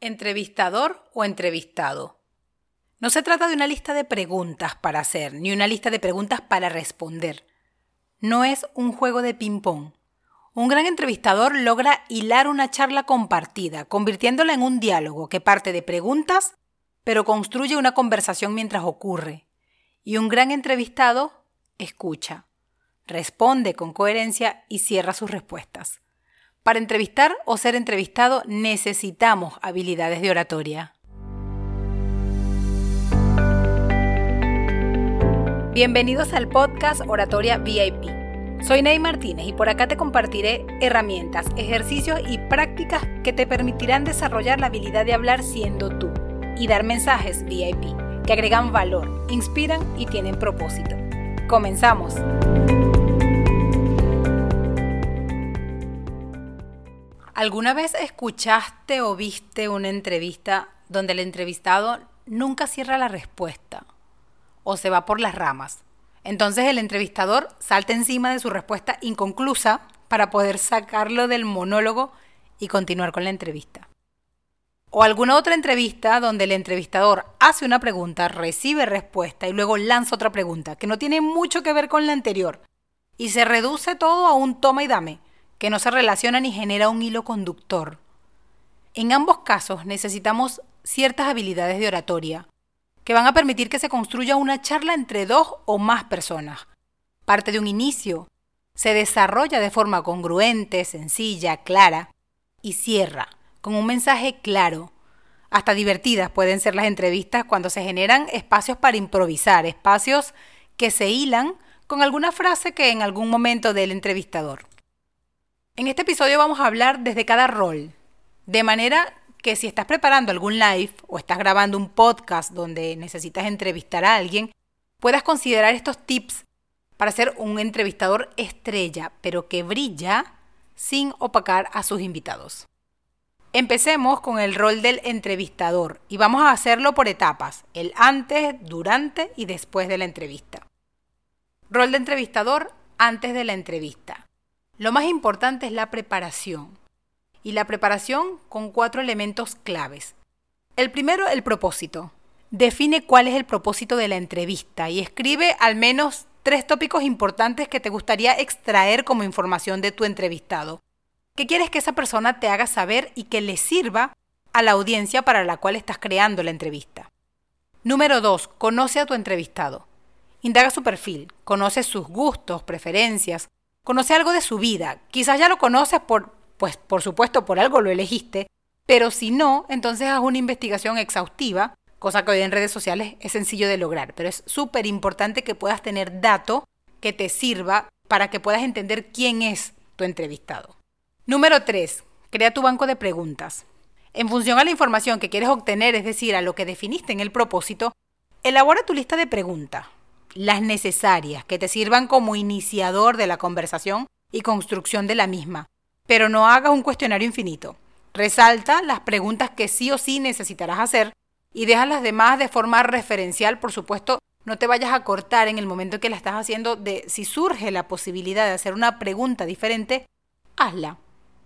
Entrevistador o entrevistado. No se trata de una lista de preguntas para hacer, ni una lista de preguntas para responder. No es un juego de ping-pong. Un gran entrevistador logra hilar una charla compartida, convirtiéndola en un diálogo que parte de preguntas, pero construye una conversación mientras ocurre. Y un gran entrevistado escucha, responde con coherencia y cierra sus respuestas. Para entrevistar o ser entrevistado necesitamos habilidades de oratoria. Bienvenidos al podcast Oratoria VIP. Soy Ney Martínez y por acá te compartiré herramientas, ejercicios y prácticas que te permitirán desarrollar la habilidad de hablar siendo tú y dar mensajes VIP que agregan valor, inspiran y tienen propósito. Comenzamos. ¿Alguna vez escuchaste o viste una entrevista donde el entrevistado nunca cierra la respuesta o se va por las ramas? Entonces el entrevistador salta encima de su respuesta inconclusa para poder sacarlo del monólogo y continuar con la entrevista. O alguna otra entrevista donde el entrevistador hace una pregunta, recibe respuesta y luego lanza otra pregunta que no tiene mucho que ver con la anterior y se reduce todo a un toma y dame que no se relaciona ni genera un hilo conductor. En ambos casos necesitamos ciertas habilidades de oratoria, que van a permitir que se construya una charla entre dos o más personas. Parte de un inicio, se desarrolla de forma congruente, sencilla, clara, y cierra con un mensaje claro. Hasta divertidas pueden ser las entrevistas cuando se generan espacios para improvisar, espacios que se hilan con alguna frase que en algún momento del entrevistador. En este episodio vamos a hablar desde cada rol, de manera que si estás preparando algún live o estás grabando un podcast donde necesitas entrevistar a alguien, puedas considerar estos tips para ser un entrevistador estrella, pero que brilla sin opacar a sus invitados. Empecemos con el rol del entrevistador y vamos a hacerlo por etapas, el antes, durante y después de la entrevista. Rol de entrevistador antes de la entrevista. Lo más importante es la preparación. Y la preparación con cuatro elementos claves. El primero, el propósito. Define cuál es el propósito de la entrevista y escribe al menos tres tópicos importantes que te gustaría extraer como información de tu entrevistado. ¿Qué quieres que esa persona te haga saber y que le sirva a la audiencia para la cual estás creando la entrevista? Número 2. Conoce a tu entrevistado. Indaga su perfil, conoce sus gustos, preferencias, conoce algo de su vida. Quizás ya lo conoces por, pues por supuesto por algo lo elegiste, pero si no, entonces haz una investigación exhaustiva, cosa que hoy en redes sociales es sencillo de lograr, pero es súper importante que puedas tener dato que te sirva para que puedas entender quién es tu entrevistado. Número 3. Crea tu banco de preguntas. En función a la información que quieres obtener, es decir, a lo que definiste en el propósito, elabora tu lista de preguntas las necesarias, que te sirvan como iniciador de la conversación y construcción de la misma. Pero no hagas un cuestionario infinito. Resalta las preguntas que sí o sí necesitarás hacer y deja las demás de forma referencial, por supuesto, no te vayas a cortar en el momento que la estás haciendo de si surge la posibilidad de hacer una pregunta diferente, hazla.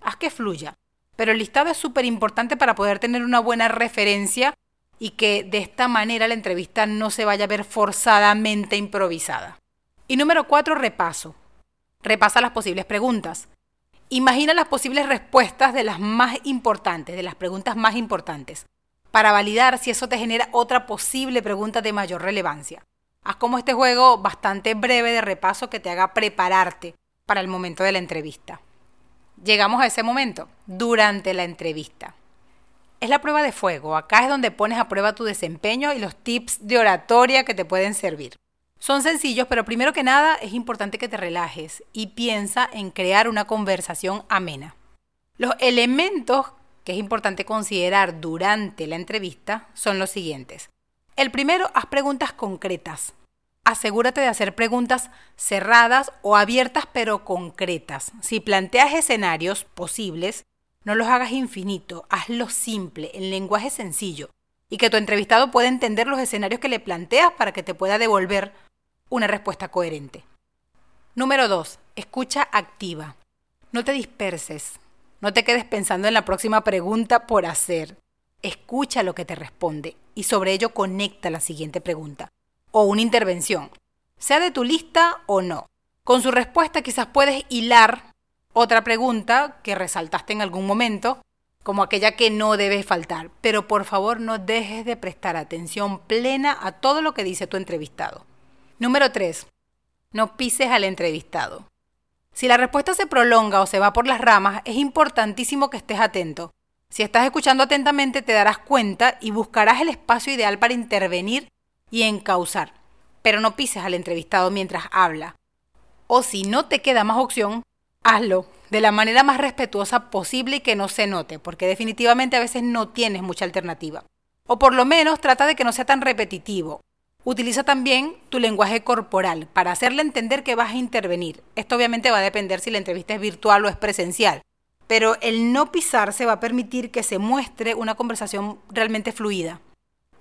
Haz que fluya. Pero el listado es súper importante para poder tener una buena referencia y que de esta manera la entrevista no se vaya a ver forzadamente improvisada. Y número cuatro, repaso. Repasa las posibles preguntas. Imagina las posibles respuestas de las más importantes, de las preguntas más importantes, para validar si eso te genera otra posible pregunta de mayor relevancia. Haz como este juego bastante breve de repaso que te haga prepararte para el momento de la entrevista. Llegamos a ese momento, durante la entrevista. Es la prueba de fuego. Acá es donde pones a prueba tu desempeño y los tips de oratoria que te pueden servir. Son sencillos, pero primero que nada es importante que te relajes y piensa en crear una conversación amena. Los elementos que es importante considerar durante la entrevista son los siguientes. El primero, haz preguntas concretas. Asegúrate de hacer preguntas cerradas o abiertas pero concretas. Si planteas escenarios posibles, no los hagas infinito, hazlo simple, en lenguaje sencillo, y que tu entrevistado pueda entender los escenarios que le planteas para que te pueda devolver una respuesta coherente. Número 2. Escucha activa. No te disperses. No te quedes pensando en la próxima pregunta por hacer. escucha lo que te responde y sobre ello conecta la siguiente pregunta o una intervención, sea de tu lista o no. Con su respuesta quizás puedes hilar otra pregunta que resaltaste en algún momento, como aquella que no debe faltar, pero por favor no dejes de prestar atención plena a todo lo que dice tu entrevistado. Número 3. No pises al entrevistado. Si la respuesta se prolonga o se va por las ramas, es importantísimo que estés atento. Si estás escuchando atentamente te darás cuenta y buscarás el espacio ideal para intervenir y encauzar. Pero no pises al entrevistado mientras habla. O si no te queda más opción, hazlo de la manera más respetuosa posible y que no se note, porque definitivamente a veces no tienes mucha alternativa. O por lo menos trata de que no sea tan repetitivo. Utiliza también tu lenguaje corporal para hacerle entender que vas a intervenir. Esto obviamente va a depender si la entrevista es virtual o es presencial, pero el no pisarse va a permitir que se muestre una conversación realmente fluida.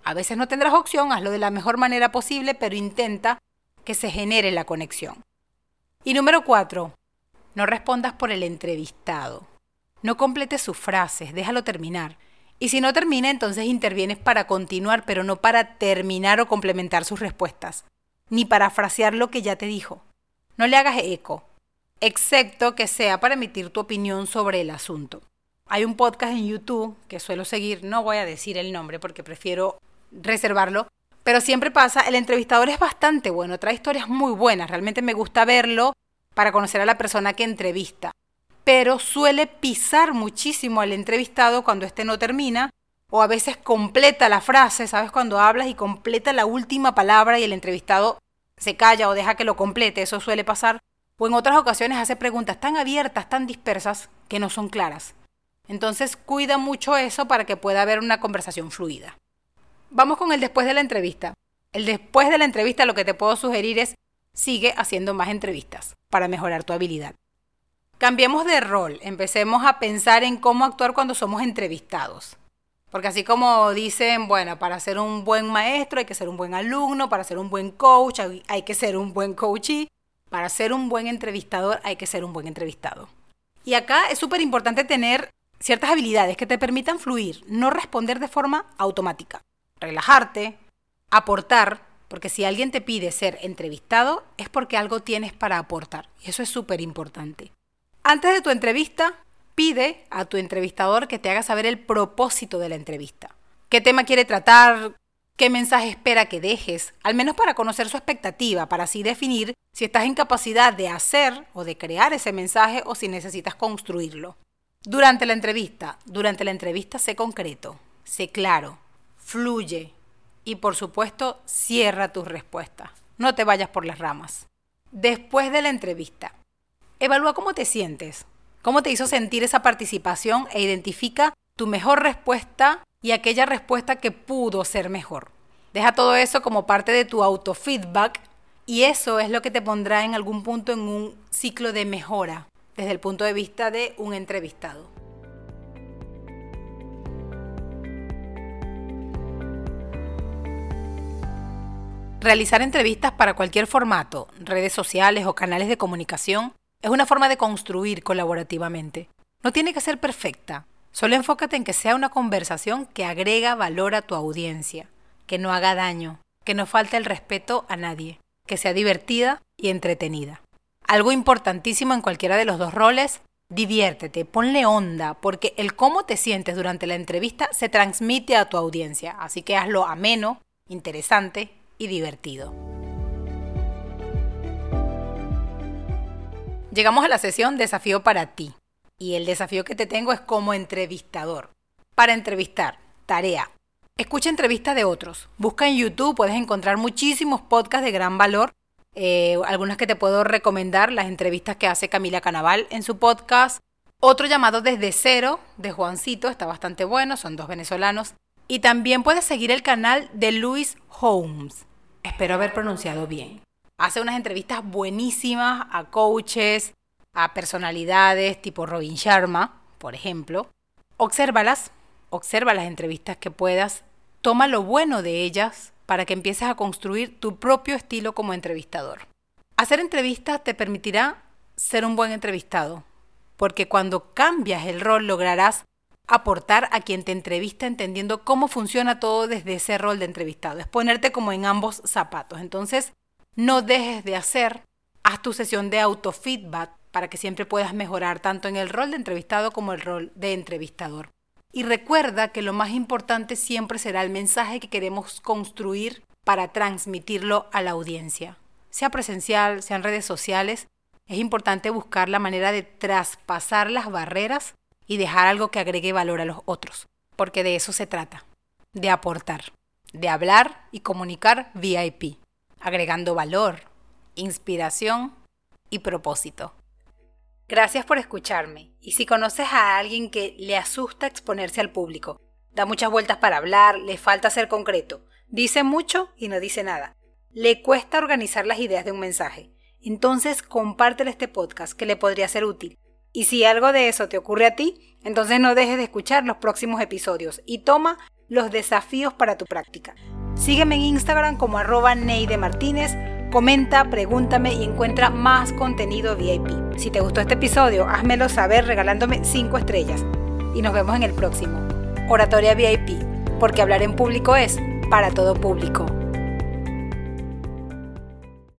A veces no tendrás opción, hazlo de la mejor manera posible, pero intenta que se genere la conexión. Y número cuatro, no respondas por el entrevistado. No completes sus frases, déjalo terminar. Y si no termina, entonces intervienes para continuar, pero no para terminar o complementar sus respuestas, ni para frasear lo que ya te dijo. No le hagas eco, excepto que sea para emitir tu opinión sobre el asunto. Hay un podcast en YouTube que suelo seguir, no voy a decir el nombre porque prefiero reservarlo, pero siempre pasa, el entrevistador es bastante bueno, trae historias muy buenas, realmente me gusta verlo para conocer a la persona que entrevista pero suele pisar muchísimo al entrevistado cuando éste no termina o a veces completa la frase, ¿sabes? Cuando hablas y completa la última palabra y el entrevistado se calla o deja que lo complete, eso suele pasar. O en otras ocasiones hace preguntas tan abiertas, tan dispersas, que no son claras. Entonces cuida mucho eso para que pueda haber una conversación fluida. Vamos con el después de la entrevista. El después de la entrevista lo que te puedo sugerir es sigue haciendo más entrevistas para mejorar tu habilidad. Cambiemos de rol, empecemos a pensar en cómo actuar cuando somos entrevistados. Porque así como dicen, bueno, para ser un buen maestro hay que ser un buen alumno, para ser un buen coach hay que ser un buen coachee, para ser un buen entrevistador hay que ser un buen entrevistado. Y acá es súper importante tener ciertas habilidades que te permitan fluir, no responder de forma automática. Relajarte, aportar, porque si alguien te pide ser entrevistado es porque algo tienes para aportar. Y eso es súper importante. Antes de tu entrevista, pide a tu entrevistador que te haga saber el propósito de la entrevista. ¿Qué tema quiere tratar? ¿Qué mensaje espera que dejes? Al menos para conocer su expectativa, para así definir si estás en capacidad de hacer o de crear ese mensaje o si necesitas construirlo. Durante la entrevista, durante la entrevista sé concreto, sé claro, fluye y por supuesto cierra tus respuestas. No te vayas por las ramas. Después de la entrevista, Evalúa cómo te sientes, cómo te hizo sentir esa participación e identifica tu mejor respuesta y aquella respuesta que pudo ser mejor. Deja todo eso como parte de tu autofeedback y eso es lo que te pondrá en algún punto en un ciclo de mejora desde el punto de vista de un entrevistado. Realizar entrevistas para cualquier formato, redes sociales o canales de comunicación, es una forma de construir colaborativamente. No tiene que ser perfecta. Solo enfócate en que sea una conversación que agrega valor a tu audiencia, que no haga daño, que no falte el respeto a nadie, que sea divertida y entretenida. Algo importantísimo en cualquiera de los dos roles, diviértete, ponle onda, porque el cómo te sientes durante la entrevista se transmite a tu audiencia, así que hazlo ameno, interesante y divertido. Llegamos a la sesión Desafío para ti. Y el desafío que te tengo es como entrevistador. Para entrevistar, tarea. Escucha entrevistas de otros. Busca en YouTube, puedes encontrar muchísimos podcasts de gran valor. Eh, algunas que te puedo recomendar, las entrevistas que hace Camila Canaval en su podcast. Otro llamado Desde Cero, de Juancito, está bastante bueno, son dos venezolanos. Y también puedes seguir el canal de Luis Holmes. Espero haber pronunciado bien hace unas entrevistas buenísimas a coaches, a personalidades tipo Robin Sharma, por ejemplo. Obsérvalas, observa las entrevistas que puedas, toma lo bueno de ellas para que empieces a construir tu propio estilo como entrevistador. Hacer entrevistas te permitirá ser un buen entrevistado, porque cuando cambias el rol lograrás aportar a quien te entrevista entendiendo cómo funciona todo desde ese rol de entrevistado. Es ponerte como en ambos zapatos. Entonces, no dejes de hacer, haz tu sesión de autofeedback para que siempre puedas mejorar tanto en el rol de entrevistado como el rol de entrevistador. Y recuerda que lo más importante siempre será el mensaje que queremos construir para transmitirlo a la audiencia. Sea presencial, sea en redes sociales, es importante buscar la manera de traspasar las barreras y dejar algo que agregue valor a los otros, porque de eso se trata, de aportar, de hablar y comunicar VIP, agregando valor, inspiración y propósito. Gracias por escucharme y si conoces a alguien que le asusta exponerse al público, da muchas vueltas para hablar, le falta ser concreto, dice mucho y no dice nada, le cuesta organizar las ideas de un mensaje, entonces compártele este podcast que le podría ser útil y si algo de eso te ocurre a ti, entonces no dejes de escuchar los próximos episodios y toma los desafíos para tu práctica. Sígueme en Instagram como arroba Neide Martínez, comenta, pregúntame y encuentra más contenido VIP. Si te gustó este episodio, házmelo saber regalándome 5 estrellas. Y nos vemos en el próximo. Oratoria VIP, porque hablar en público es para todo público.